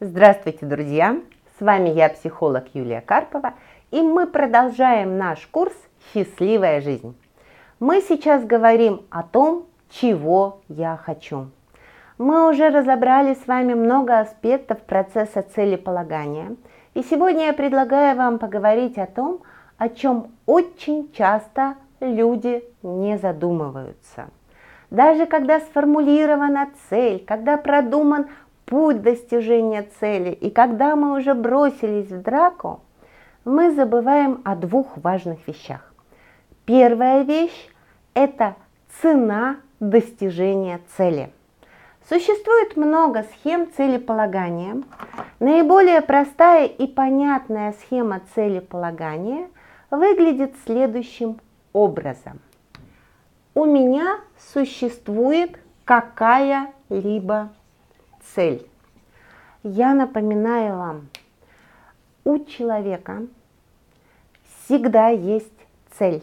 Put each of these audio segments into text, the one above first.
Здравствуйте, друзья! С вами я, психолог Юлия Карпова, и мы продолжаем наш курс «Счастливая жизнь». Мы сейчас говорим о том, чего я хочу. Мы уже разобрали с вами много аспектов процесса целеполагания, и сегодня я предлагаю вам поговорить о том, о чем очень часто люди не задумываются. Даже когда сформулирована цель, когда продуман путь достижения цели, и когда мы уже бросились в драку, мы забываем о двух важных вещах. Первая вещь – это цена достижения цели. Существует много схем целеполагания. Наиболее простая и понятная схема целеполагания выглядит следующим образом. У меня существует какая-либо цель. Я напоминаю вам, у человека всегда есть цель,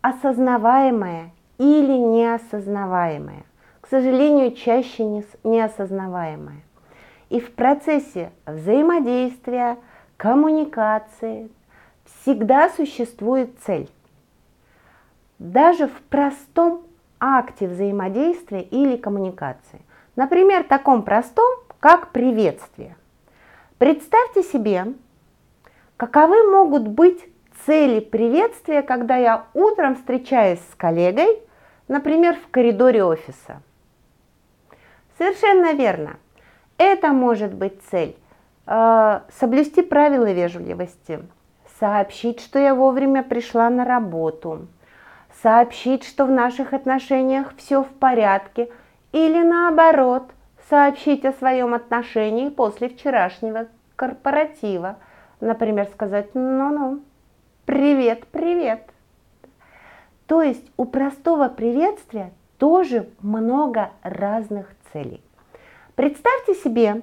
осознаваемая или неосознаваемая. К сожалению, чаще неосознаваемая. И в процессе взаимодействия, коммуникации всегда существует цель. Даже в простом акте взаимодействия или коммуникации. Например, таком простом, как приветствие. Представьте себе, каковы могут быть цели приветствия, когда я утром встречаюсь с коллегой, например, в коридоре офиса. Совершенно верно. Это может быть цель э, соблюсти правила вежливости, сообщить, что я вовремя пришла на работу, сообщить, что в наших отношениях все в порядке, или наоборот, сообщить о своем отношении после вчерашнего корпоратива. Например, сказать «ну-ну, привет, привет». То есть у простого приветствия тоже много разных целей. Представьте себе,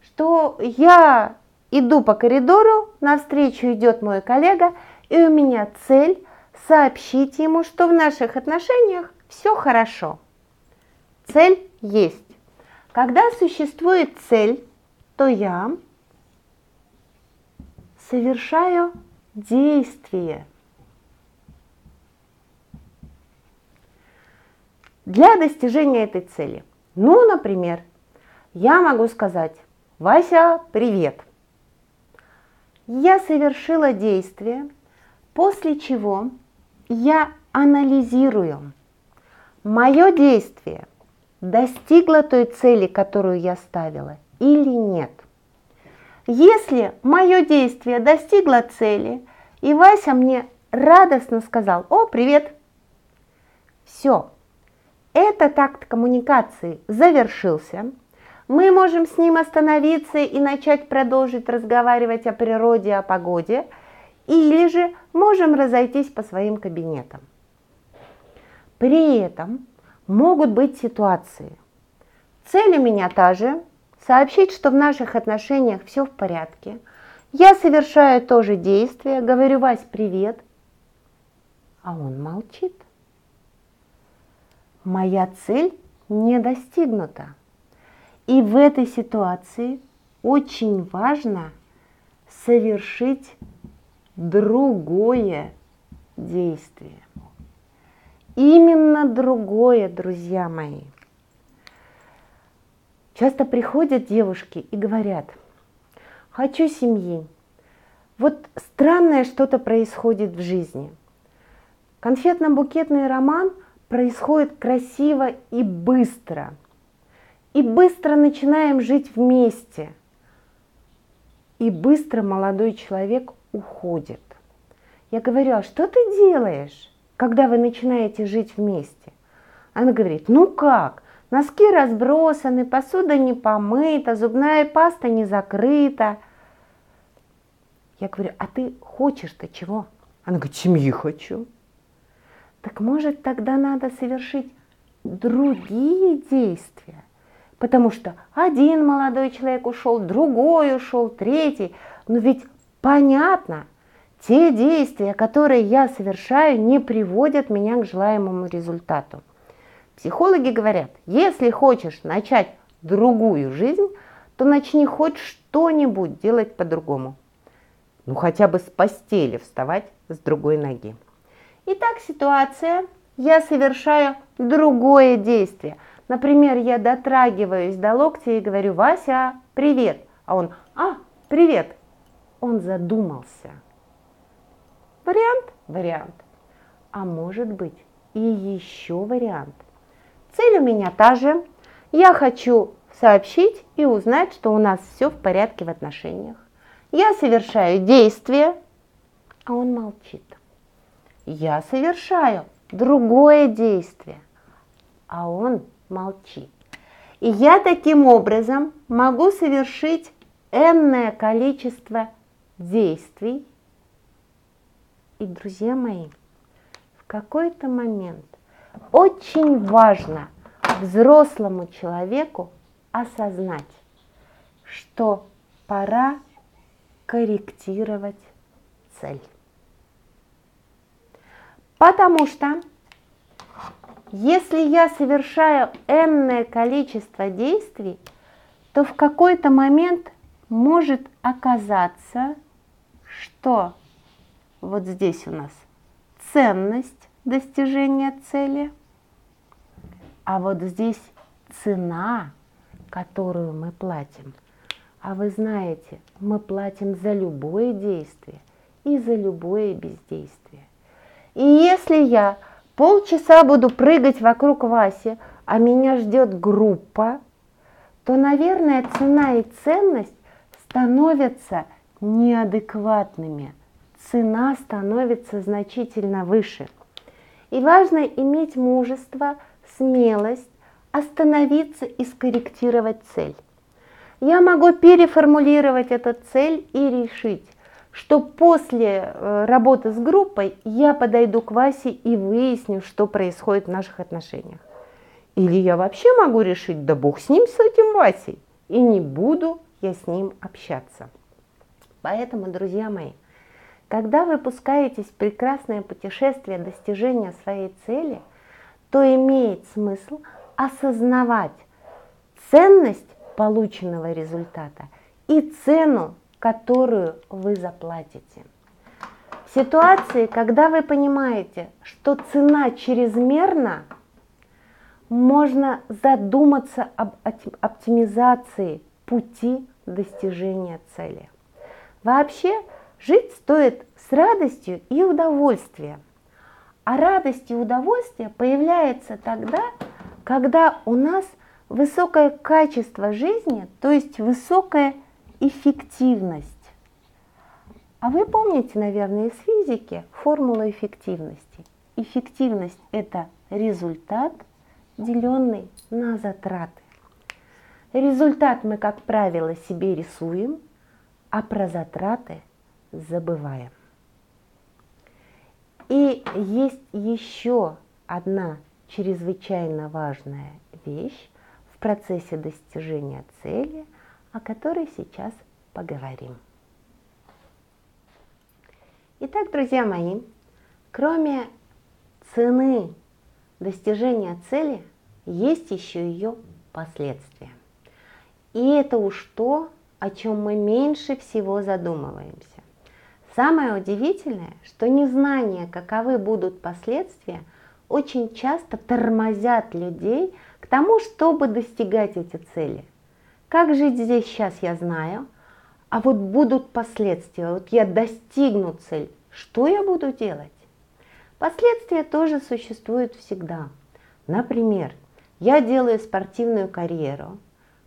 что я иду по коридору, навстречу идет мой коллега, и у меня цель сообщить ему, что в наших отношениях все хорошо. Цель есть. Когда существует цель, то я совершаю действие. Для достижения этой цели. Ну, например, я могу сказать, Вася, привет. Я совершила действие, после чего я анализирую. Мое действие достигло той цели, которую я ставила, или нет. Если мое действие достигло цели, и Вася мне радостно сказал, о, привет, все, этот акт коммуникации завершился, мы можем с ним остановиться и начать продолжить разговаривать о природе, о погоде – или же можем разойтись по своим кабинетам. При этом могут быть ситуации. Цель у меня та же – сообщить, что в наших отношениях все в порядке. Я совершаю то же действие, говорю Вась привет, а он молчит. Моя цель не достигнута. И в этой ситуации очень важно совершить другое действие. Именно другое, друзья мои. Часто приходят девушки и говорят, хочу семьи. Вот странное что-то происходит в жизни. Конфетно-букетный роман происходит красиво и быстро. И быстро начинаем жить вместе. И быстро молодой человек уходит. Я говорю, а что ты делаешь, когда вы начинаете жить вместе? Она говорит, ну как, носки разбросаны, посуда не помыта, зубная паста не закрыта. Я говорю, а ты хочешь-то чего? Она говорит, семьи хочу. Так может тогда надо совершить другие действия? Потому что один молодой человек ушел, другой ушел, третий. Но ведь Понятно, те действия, которые я совершаю, не приводят меня к желаемому результату. Психологи говорят, если хочешь начать другую жизнь, то начни хоть что-нибудь делать по-другому. Ну хотя бы с постели вставать с другой ноги. Итак, ситуация. Я совершаю другое действие. Например, я дотрагиваюсь до локтя и говорю, Вася, привет. А он, а, привет. Он задумался. Вариант? Вариант. А может быть и еще вариант. Цель у меня та же. Я хочу сообщить и узнать, что у нас все в порядке в отношениях. Я совершаю действие, а он молчит. Я совершаю другое действие, а он молчит. И я таким образом могу совершить энное количество действий. И, друзья мои, в какой-то момент очень важно взрослому человеку осознать, что пора корректировать цель. Потому что если я совершаю энное количество действий, то в какой-то момент может оказаться, что вот здесь у нас ценность достижения цели, а вот здесь цена, которую мы платим. А вы знаете, мы платим за любое действие и за любое бездействие. И если я полчаса буду прыгать вокруг Васи, а меня ждет группа, то, наверное, цена и ценность становятся неадекватными. Цена становится значительно выше. И важно иметь мужество, смелость, остановиться и скорректировать цель. Я могу переформулировать эту цель и решить, что после э, работы с группой я подойду к Васе и выясню, что происходит в наших отношениях. Или я вообще могу решить, да бог с ним, с этим Васей, и не буду я с ним общаться. Поэтому, друзья мои, когда вы пускаетесь в прекрасное путешествие достижения своей цели, то имеет смысл осознавать ценность полученного результата и цену, которую вы заплатите. В ситуации, когда вы понимаете, что цена чрезмерна, можно задуматься об оптимизации пути достижения цели. Вообще, жить стоит с радостью и удовольствием. А радость и удовольствие появляется тогда, когда у нас высокое качество жизни, то есть высокая эффективность. А вы помните, наверное, из физики формулу эффективности. Эффективность – это результат, деленный на затраты. Результат мы, как правило, себе рисуем, а про затраты забываем. И есть еще одна чрезвычайно важная вещь в процессе достижения цели, о которой сейчас поговорим. Итак, друзья мои, кроме цены достижения цели, есть еще ее последствия. И это уж то, о чем мы меньше всего задумываемся. Самое удивительное, что незнание, каковы будут последствия, очень часто тормозят людей к тому, чтобы достигать эти цели. Как жить здесь сейчас, я знаю, а вот будут последствия, вот я достигну цель, что я буду делать? Последствия тоже существуют всегда. Например, я делаю спортивную карьеру,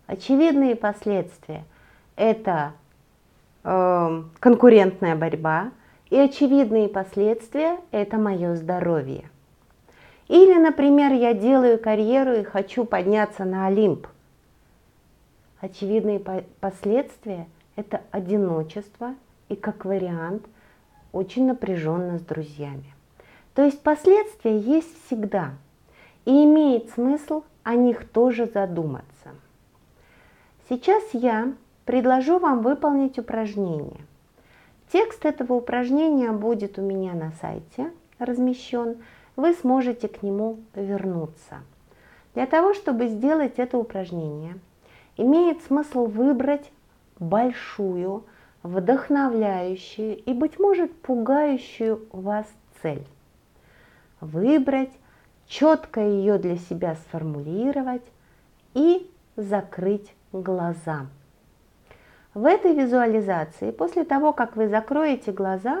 Очевидные последствия – это конкурентная борьба, и очевидные последствия – это мое здоровье. Или, например, я делаю карьеру и хочу подняться на Олимп. Очевидные последствия – это одиночество и, как вариант, очень напряженно с друзьями. То есть последствия есть всегда, и имеет смысл о них тоже задуматься. Сейчас я предложу вам выполнить упражнение. Текст этого упражнения будет у меня на сайте размещен. Вы сможете к нему вернуться. Для того, чтобы сделать это упражнение, имеет смысл выбрать большую, вдохновляющую и, быть может, пугающую вас цель. Выбрать, четко ее для себя сформулировать и закрыть глаза. В этой визуализации, после того, как вы закроете глаза,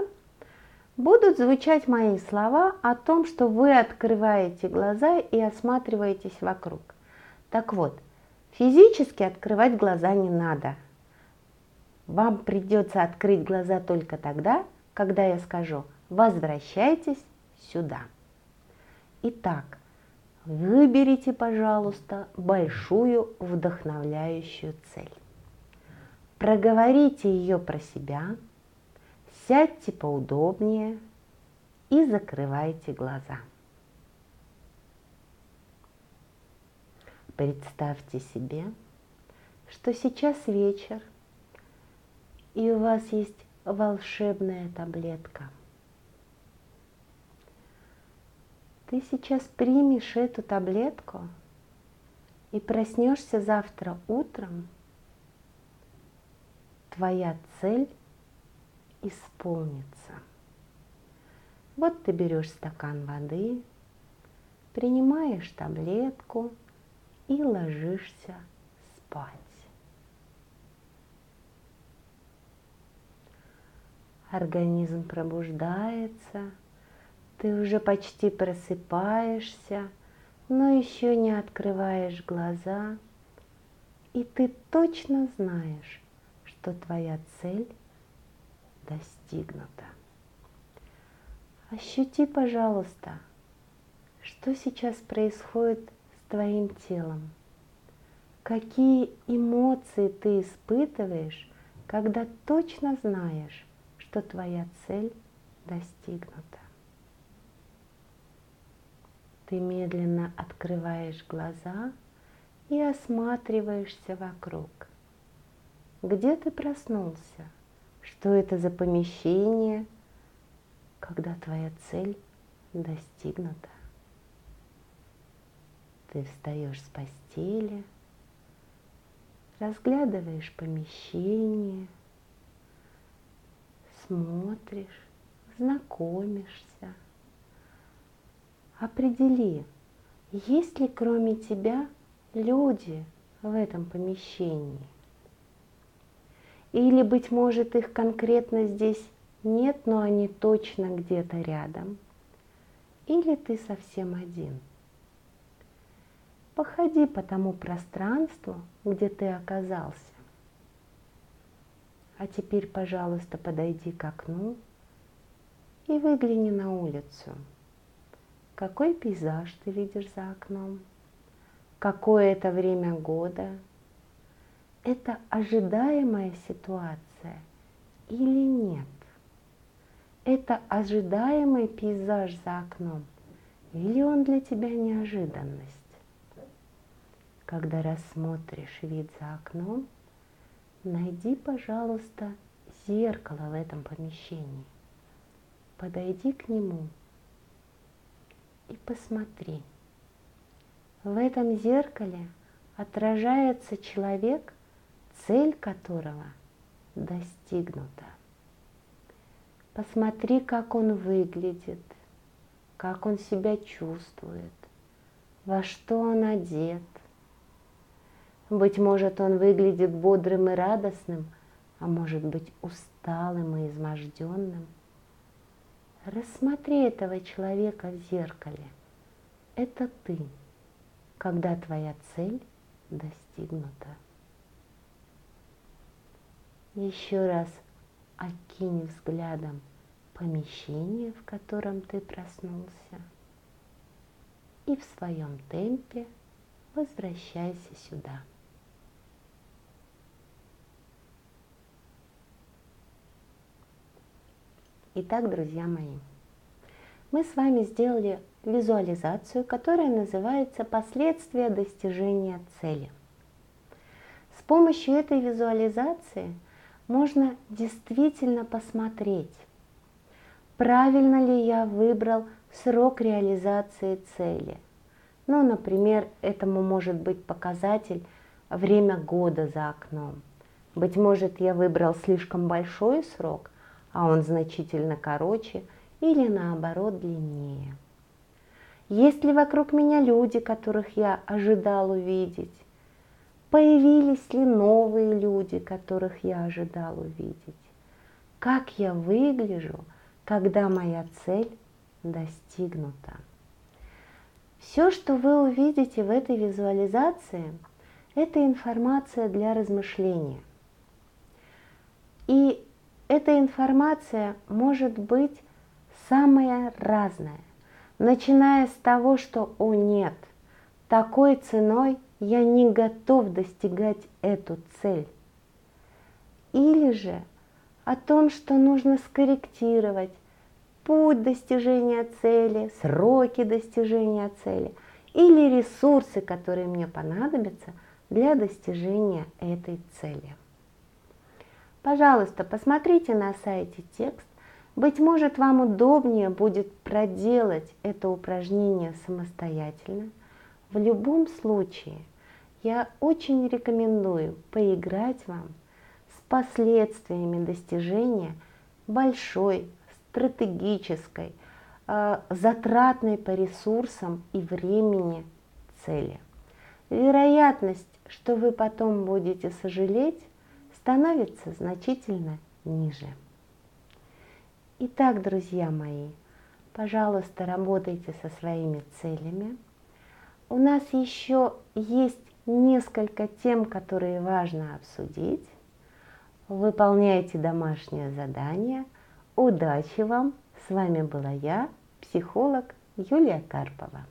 будут звучать мои слова о том, что вы открываете глаза и осматриваетесь вокруг. Так вот, физически открывать глаза не надо. Вам придется открыть глаза только тогда, когда я скажу «возвращайтесь сюда». Итак, выберите, пожалуйста, большую вдохновляющую цель. Проговорите ее про себя, сядьте поудобнее и закрывайте глаза. Представьте себе, что сейчас вечер, и у вас есть волшебная таблетка. Ты сейчас примешь эту таблетку и проснешься завтра утром. Твоя цель исполнится. Вот ты берешь стакан воды, принимаешь таблетку и ложишься спать. Организм пробуждается, ты уже почти просыпаешься, но еще не открываешь глаза, и ты точно знаешь, что твоя цель достигнута. Ощути, пожалуйста, что сейчас происходит с твоим телом. Какие эмоции ты испытываешь, когда точно знаешь, что твоя цель достигнута. Ты медленно открываешь глаза и осматриваешься вокруг. Где ты проснулся? Что это за помещение, когда твоя цель достигнута? Ты встаешь с постели, разглядываешь помещение – смотришь, знакомишься. Определи, есть ли кроме тебя люди в этом помещении. Или, быть может, их конкретно здесь нет, но они точно где-то рядом. Или ты совсем один. Походи по тому пространству, где ты оказался. А теперь, пожалуйста, подойди к окну и выгляни на улицу. Какой пейзаж ты видишь за окном? Какое это время года? Это ожидаемая ситуация или нет? Это ожидаемый пейзаж за окном или он для тебя неожиданность? Когда рассмотришь вид за окном – найди, пожалуйста, зеркало в этом помещении. Подойди к нему и посмотри. В этом зеркале отражается человек, цель которого достигнута. Посмотри, как он выглядит, как он себя чувствует, во что он одет, быть может, он выглядит бодрым и радостным, а может быть усталым и изможденным. Рассмотри этого человека в зеркале. Это ты, когда твоя цель достигнута. Еще раз окинь взглядом помещение, в котором ты проснулся, и в своем темпе возвращайся сюда. Итак, друзья мои, мы с вами сделали визуализацию, которая называется «Последствия достижения цели». С помощью этой визуализации можно действительно посмотреть, правильно ли я выбрал срок реализации цели. Ну, например, этому может быть показатель время года за окном. Быть может, я выбрал слишком большой срок, а он значительно короче или наоборот длиннее. Есть ли вокруг меня люди, которых я ожидал увидеть? Появились ли новые люди, которых я ожидал увидеть? Как я выгляжу, когда моя цель достигнута? Все, что вы увидите в этой визуализации, это информация для размышления. И эта информация может быть самая разная, начиная с того, что «О нет, такой ценой я не готов достигать эту цель». Или же о том, что нужно скорректировать путь достижения цели, сроки достижения цели или ресурсы, которые мне понадобятся для достижения этой цели. Пожалуйста, посмотрите на сайте текст. Быть может, вам удобнее будет проделать это упражнение самостоятельно. В любом случае, я очень рекомендую поиграть вам с последствиями достижения большой стратегической, э, затратной по ресурсам и времени цели. Вероятность, что вы потом будете сожалеть, становится значительно ниже. Итак, друзья мои, пожалуйста, работайте со своими целями. У нас еще есть несколько тем, которые важно обсудить. Выполняйте домашнее задание – Удачи вам! С вами была я, психолог Юлия Карпова.